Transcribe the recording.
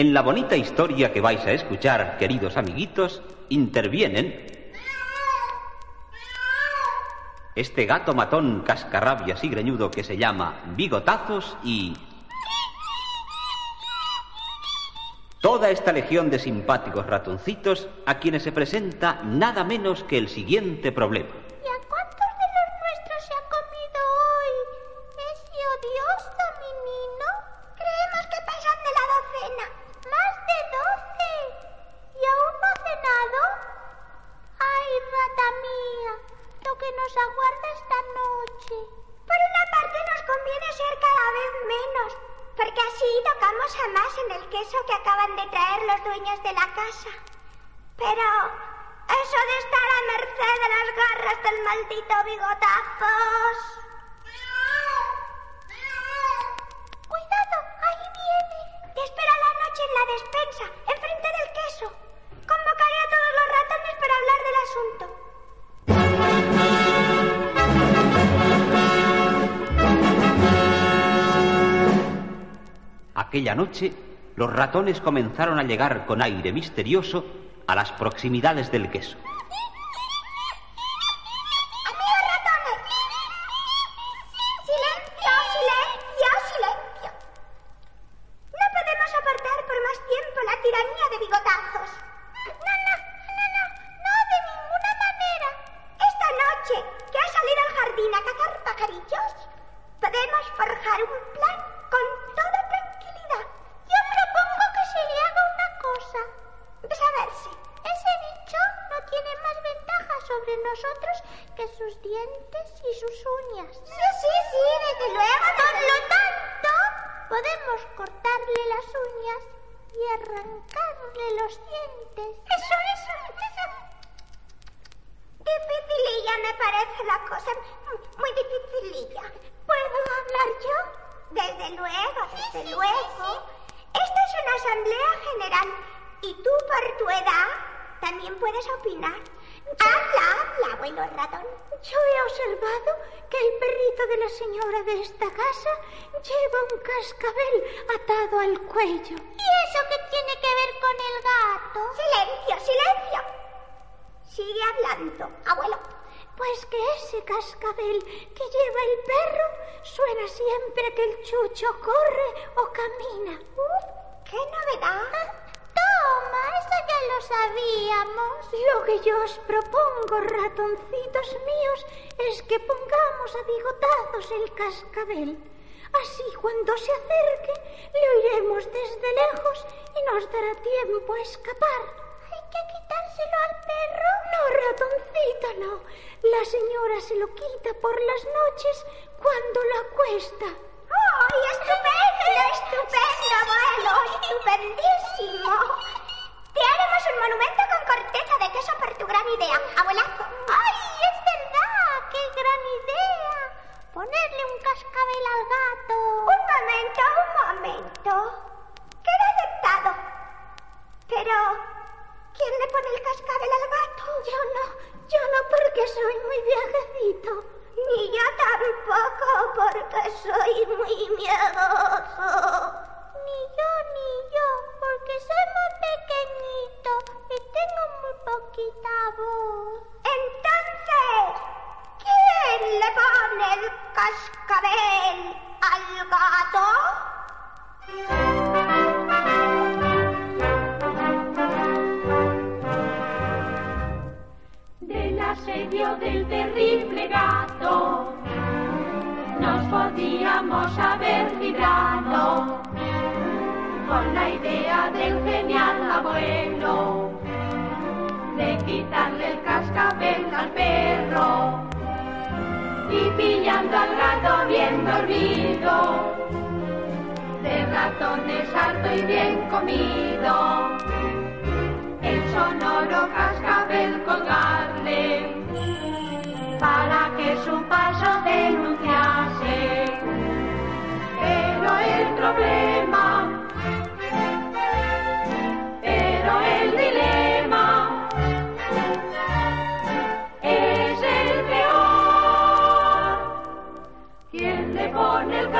En la bonita historia que vais a escuchar, queridos amiguitos, intervienen este gato matón cascarrabias y greñudo que se llama Bigotazos y toda esta legión de simpáticos ratoncitos a quienes se presenta nada menos que el siguiente problema. Tocamos a más en el queso que acaban de traer los dueños de la casa. Pero eso de estar a merced de las garras del maldito bigotazos. Cuidado, ahí viene. Te espera la noche en la despensa, enfrente del queso. Convocaré a todos los ratones para hablar del asunto. Aquella noche, los ratones comenzaron a llegar con aire misterioso a las proximidades del queso. Que sus dientes y sus uñas. Sí, sí, sí, desde luego. Por lo tanto, podemos cortarle las uñas y arrancarle los dientes. Eso, eso, eso. Dificililla me parece la cosa. Muy dificililla. ¿Puedo hablar yo? Desde luego, desde sí, luego. sí, Esta es una asamblea general y tú por tu edad también puedes opinar. Habla, habla, abuelo ratón. Yo he observado que el perrito de la señora de esta casa lleva un cascabel atado al cuello. ¿Y eso qué tiene que ver con el gato? Silencio, silencio. Sigue hablando, abuelo. Pues que ese cascabel que lleva el perro suena siempre que el chucho corre o camina. Uf, qué novedad. Toma, eso ya lo sabíamos. Lo que yo os propongo, ratoncitos míos, es que pongamos a bigotazos el cascabel. Así cuando se acerque, le oiremos desde lejos y nos dará tiempo a escapar. ¿Hay que quitárselo al perro? No, ratoncito, no. La señora se lo quita por las noches cuando la acuesta. ¡Ay, estupendo, estupendo, abuelo! ¡Estupendísimo! Monumento con corteza de queso por tu gran idea, abuelazo. ¡Ay, es verdad! ¡Qué gran idea! Ponerle un cascabel al gato. Un momento, un momento. Queda aceptado. Pero, ¿quién le pone el cascabel al gato? Yo no, yo no porque soy muy viajecito. Ni yo tampoco, porque soy muy miedoso. Ni yo, ni yo, porque soy muy pequeñito y tengo muy poquita voz. Entonces, ¿quién le pone el cascabel al gato? Del asedio del terrible gato nos podíamos haber librado con la idea del genial abuelo de quitarle el cascabel al perro y pillando al gato bien dormido de ratones harto y bien comido el sonoro cascabel colgarle para que su paso denunciase. Pero el problema quien le pone el